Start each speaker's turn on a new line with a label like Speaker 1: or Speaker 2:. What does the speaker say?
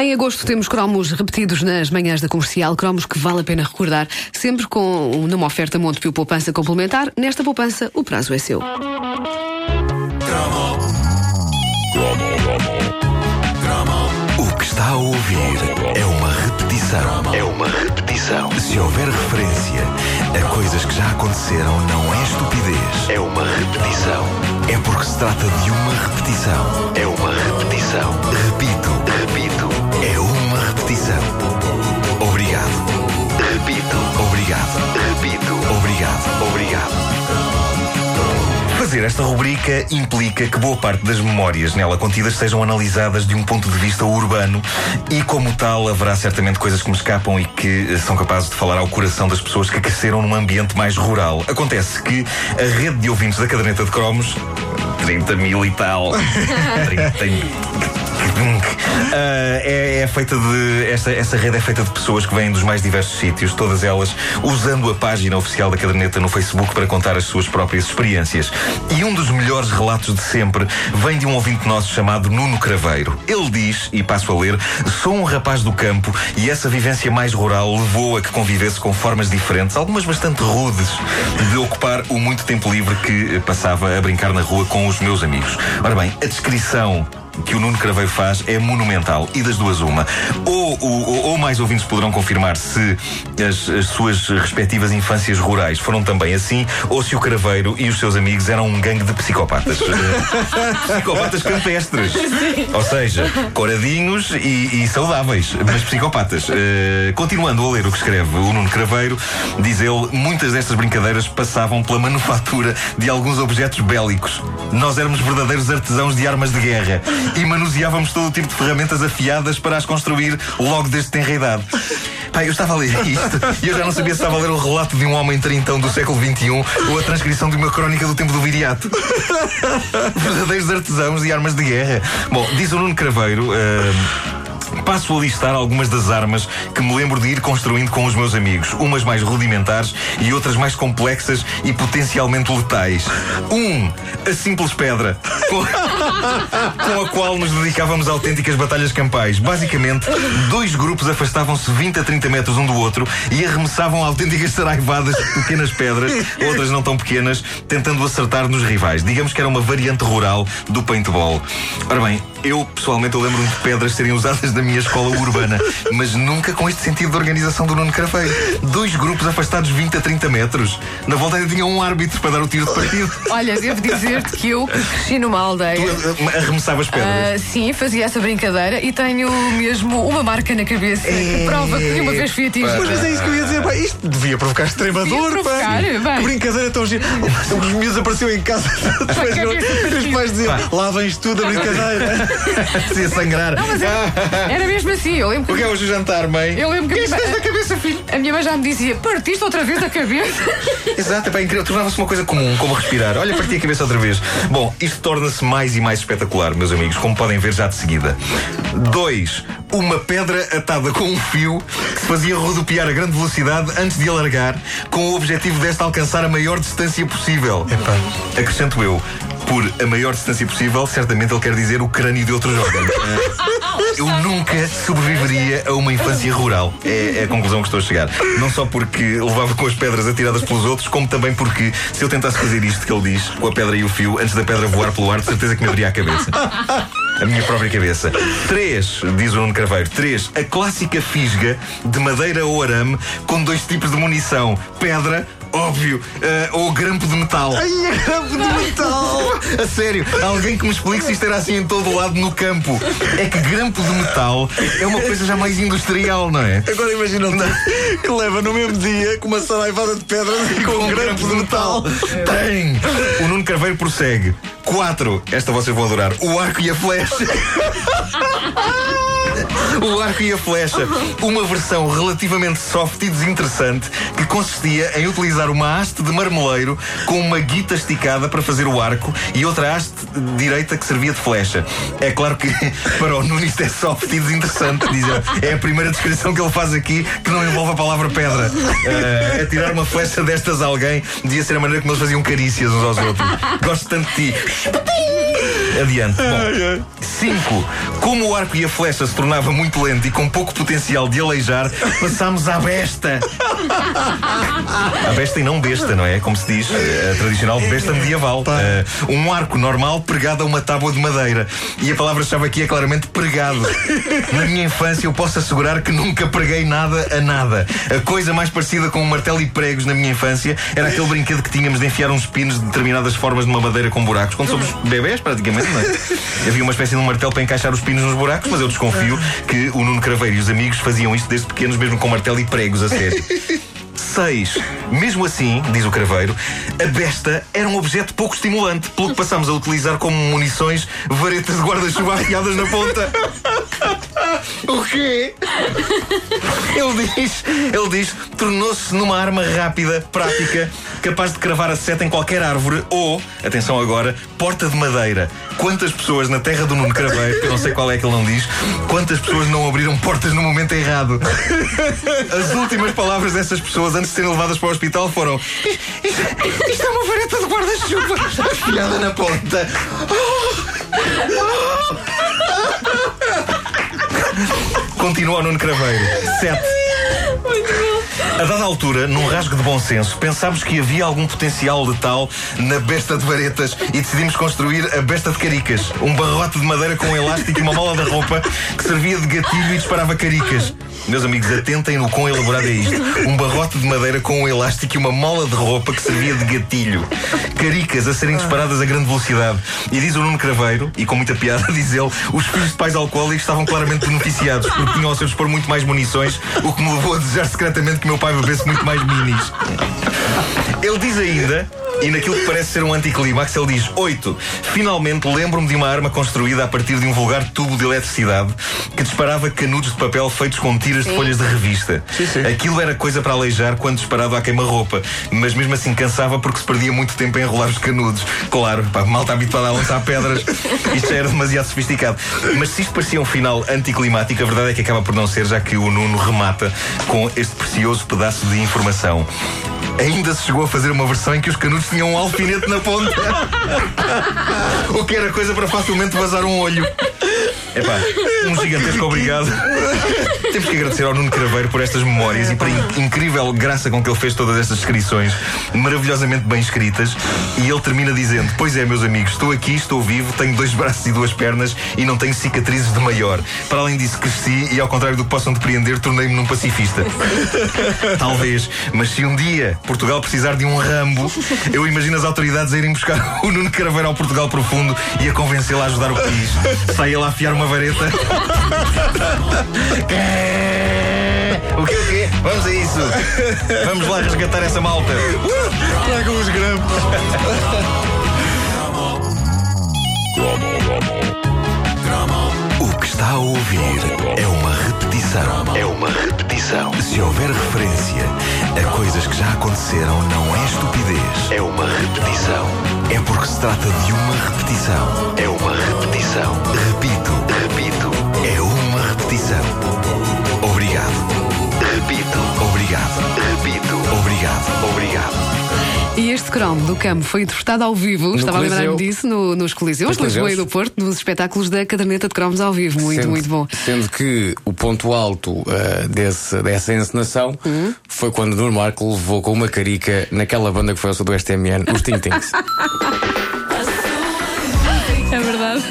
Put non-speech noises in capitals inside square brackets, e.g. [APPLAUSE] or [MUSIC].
Speaker 1: Em agosto temos cromos repetidos nas manhãs da comercial, cromos que vale a pena recordar, sempre com numa oferta Montepio Poupança Complementar. Nesta poupança, o prazo é seu.
Speaker 2: O que está a ouvir é uma repetição. É uma repetição. Se houver referência a coisas que já aconteceram, não é estupidez. É uma repetição. É porque se trata de uma repetição. É uma repetição. Repetição. Obrigado. Repito. Obrigado. Repito. Obrigado. Obrigado. Fazer esta rubrica implica que boa parte das memórias nela contidas sejam analisadas de um ponto de vista urbano e, como tal, haverá certamente coisas que me escapam e que eh, são capazes de falar ao coração das pessoas que cresceram num ambiente mais rural. Acontece que a rede de ouvintes da caderneta de cromos 30 mil e tal. [LAUGHS] 30 mil. Uh, é, é, feita de. Essa, essa rede é feita de pessoas que vêm dos mais diversos sítios, todas elas usando a página oficial da caderneta no Facebook para contar as suas próprias experiências. E um dos melhores relatos de sempre vem de um ouvinte nosso chamado Nuno Craveiro. Ele diz, e passo a ler: Sou um rapaz do campo e essa vivência mais rural levou a que convivesse com formas diferentes, algumas bastante rudes, de ocupar o muito tempo livre que passava a brincar na rua com os meus amigos. Ora bem, a descrição que o Nuno Craveiro faz é monumental. E das duas, uma. Ou, ou, ou mais ouvintes poderão confirmar se as, as, suas respectivas infâncias rurais foram também assim, ou se o Craveiro e os seus amigos eram um gangue de psicopatas. [LAUGHS] psicopatas campestres. Ou seja, coradinhos e, e saudáveis, mas psicopatas. Uh, continuando a ler o que escreve o Nuno Craveiro, diz ele: muitas destas brincadeiras passavam pela manufatura de alguns objetos bélicos. Nós éramos verdadeiros artesãos de armas de guerra e manuseávamos todo o tipo de ferramentas afiadas para as construir logo desde tenra idade. Pai, eu estava a ler isto e eu já não sabia se estava a ler o relato de um homem trintão do século XXI ou a transcrição de uma crónica do tempo do viriato. Verdadeiros artesãos de armas de guerra. Bom, diz o Nuno Craveiro. Uh, Passo a listar algumas das armas que me lembro de ir construindo com os meus amigos, umas mais rudimentares e outras mais complexas e potencialmente letais. Um, a simples pedra, [LAUGHS] com, com a qual nos dedicávamos a autênticas batalhas campais. Basicamente, dois grupos afastavam-se 20 a 30 metros um do outro e arremessavam autênticas saraivadas de pequenas pedras, outras não tão pequenas, tentando acertar nos rivais. Digamos que era uma variante rural do paintball. Ora bem, eu pessoalmente eu lembro-me de pedras serem usadas na minha escola urbana, [LAUGHS] mas nunca com este sentido de organização do Nuno Carafeiro. Dois grupos afastados 20 a 30 metros. Na volta ainda tinha um árbitro para dar o tiro de partido. [LAUGHS]
Speaker 1: Olha, devo dizer-te que eu cresci numa aldeia.
Speaker 2: Tu arremessavas pedras?
Speaker 1: Uh, sim, fazia essa brincadeira e tenho mesmo uma marca na cabeça é... que prova que uma vez fui atingida.
Speaker 3: Mas é isso que eu ia dizer, pá, isto devia provocar extrema dor,
Speaker 1: provocar,
Speaker 3: pá. Que brincadeira tão gira. Os miúdos apareciam em casa. Os pais diziam, lá vens tu da brincadeira. [LAUGHS]
Speaker 2: Se ia sangrar.
Speaker 1: Não, mas era, era mesmo assim. Eu lembro
Speaker 2: que. O que é hoje o jantar, mãe?
Speaker 1: Eu lembro que.
Speaker 2: Que é da cabeça, filho?
Speaker 1: A minha mãe já me dizia: partiste outra vez a cabeça. [LAUGHS]
Speaker 2: Exato, é bem incrível. Tornava-se uma coisa comum, como respirar. Olha, parti a cabeça outra vez. Bom, isto torna-se mais e mais espetacular, meus amigos, como podem ver já de seguida. Dois, uma pedra atada com um fio que se fazia rodopiar a grande velocidade antes de alargar, com o objetivo desta alcançar a maior distância possível.
Speaker 3: Epá.
Speaker 2: Acrescento eu, por a maior distância possível, certamente ele quer dizer o crânio de outros [LAUGHS] órgãos. Eu nunca sobreviveria a uma infância rural. É, é, a conclusão que estou a chegar. Não só porque levava com as pedras atiradas pelos outros, como também porque se eu tentasse fazer isto que ele diz, com a pedra e o fio, antes da pedra voar pelo ar, de certeza que me abria a cabeça. A minha própria cabeça. Três, diz o Nuno Carveiro. Três, a clássica fisga de madeira ou arame com dois tipos de munição: pedra óbvio, uh, ou grampo de metal.
Speaker 3: Ai, grampo de metal! [LAUGHS]
Speaker 2: a sério, alguém que me explique se isto era assim em todo o lado no campo. É que grampo de metal é uma coisa já mais industrial, não é?
Speaker 3: Agora imagina que leva no mesmo dia com uma saraivada de pedra e com, com um grampo, grampo de metal.
Speaker 2: Tem! O Nuno Carveiro prossegue. Quatro, esta vocês vão adorar, o arco e a flecha. O arco e a flecha. Uma versão relativamente soft e desinteressante que consistia em utilizar uma haste de marmeleiro com uma guita esticada para fazer o arco e outra haste direita que servia de flecha. É claro que [LAUGHS] para o Nuno isto é soft e desinteressante. Diz é a primeira descrição que ele faz aqui que não envolve a palavra pedra. Uh, tirar uma flecha destas a alguém devia ser a maneira como eles faziam carícias uns aos outros. Gosto tanto de ti. Adiante. Bom, 5. Como o arco e a flecha se tornava muito lento e com pouco potencial de aleijar, passámos à besta. A besta e não besta, não é? Como se diz, a tradicional besta medieval. Uh, um arco normal pregado a uma tábua de madeira. E a palavra-chave aqui é claramente pregado. Na minha infância, eu posso assegurar que nunca preguei nada a nada. A coisa mais parecida com um martelo e pregos na minha infância era aquele brinquedo que tínhamos de enfiar uns pinos de determinadas formas numa madeira com buracos. Quando somos bebés, praticamente, não é? Havia uma espécie de um martelo para encaixar os pinos nos buracos, mas eu desconfio que o Nuno Craveiro e os amigos faziam isto desde pequenos, mesmo com martelo e pregos, a sério. 6. Mesmo assim, diz o craveiro, a besta era um objeto pouco estimulante, pelo que passámos a utilizar como munições varetas de guarda-chuva afiadas na ponta. [LAUGHS] O quê? Ele diz, ele diz, tornou-se numa arma rápida, prática, capaz de cravar a seta em qualquer árvore ou, atenção agora, porta de madeira. Quantas pessoas na terra do Nuno Craveiro, que eu não sei qual é que ele não diz, quantas pessoas não abriram portas no momento errado? As últimas palavras dessas pessoas antes de serem levadas para o hospital foram: Isto é uma vareta de guarda-chuva afiada na ponta. [LAUGHS] Continua o Nuno Craveiro. 7. A dada altura, num rasgo de bom senso, pensámos que havia algum potencial letal na besta de varetas e decidimos construir a besta de caricas. Um barrote de madeira com um elástico e uma mola de roupa que servia de gatilho e disparava caricas. Meus amigos, atentem no quão elaborado é isto. Um barrote de madeira com um elástico e uma mola de roupa que servia de gatilho. Caricas a serem disparadas a grande velocidade. E diz o Nuno Craveiro, e com muita piada, [LAUGHS] diz ele, os filhos de pais alcoólicos estavam claramente beneficiados porque tinham ao seu dispor muito mais munições, o que me levou a desejar secretamente que meu pai bebesse muito mais minis. Ele diz ainda e naquilo que parece ser um anticlímax, ele diz: 8. Finalmente lembro-me de uma arma construída a partir de um vulgar tubo de eletricidade que disparava canudos de papel feitos com tiras de folhas de revista.
Speaker 3: Sim, sim.
Speaker 2: Aquilo era coisa para aleijar quando disparado à queima-roupa, mas mesmo assim cansava porque se perdia muito tempo a enrolar os canudos. Claro, pá, mal está habituado a lançar pedras, [LAUGHS] isto já era demasiado sofisticado. Mas se isto parecia um final anticlimático, a verdade é que acaba por não ser, já que o Nuno remata com este precioso pedaço de informação. Ainda se chegou a fazer uma versão em que os canudos tinham um alfinete na ponta. o que era coisa para facilmente vazar um olho. Epá, um gigantesco obrigado. [LAUGHS] Temos que agradecer ao Nuno Craveiro por estas memórias e pela in incrível graça com que ele fez todas estas descrições, maravilhosamente bem escritas. E ele termina dizendo: Pois é, meus amigos, estou aqui, estou vivo, tenho dois [LAUGHS] braços e duas pernas e não tenho cicatrizes de maior. Para além disso, cresci e, ao contrário do que possam depreender, tornei-me num pacifista. [LAUGHS] Talvez, mas se um dia Portugal precisar de um Rambo, eu imagino as autoridades a irem buscar o Nuno Craveiro ao Portugal profundo e a convencê-lo a ajudar o país. Sai ele a afiar uma vareta. [LAUGHS] o quê, o quê? Vamos a isso. Vamos lá resgatar essa malta.
Speaker 3: Tragam os grampos.
Speaker 4: Está a ouvir é uma repetição. É uma repetição. Se houver referência a coisas que já aconteceram, não é estupidez. É uma repetição. É porque se trata de uma repetição. É uma repetição. Repito, repito. É uma repetição.
Speaker 1: E este cromo do campo foi interpretado ao vivo, estava a lembrar-me
Speaker 5: Coliseu.
Speaker 1: disso, no- nos Coliseus,
Speaker 5: Nos
Speaker 1: de Lisboa e do Porto, nos espetáculos da caderneta de cromos ao vivo. Muito,
Speaker 5: Sendo-
Speaker 1: muito bom.
Speaker 5: Sendo que o ponto alto ah, desse, dessa encenação
Speaker 1: Uhum.
Speaker 5: foi quando Nuno Marco levou com uma carica naquela banda que foi ao sul do STMN, os Tintins. [LAUGHS]
Speaker 1: É verdade.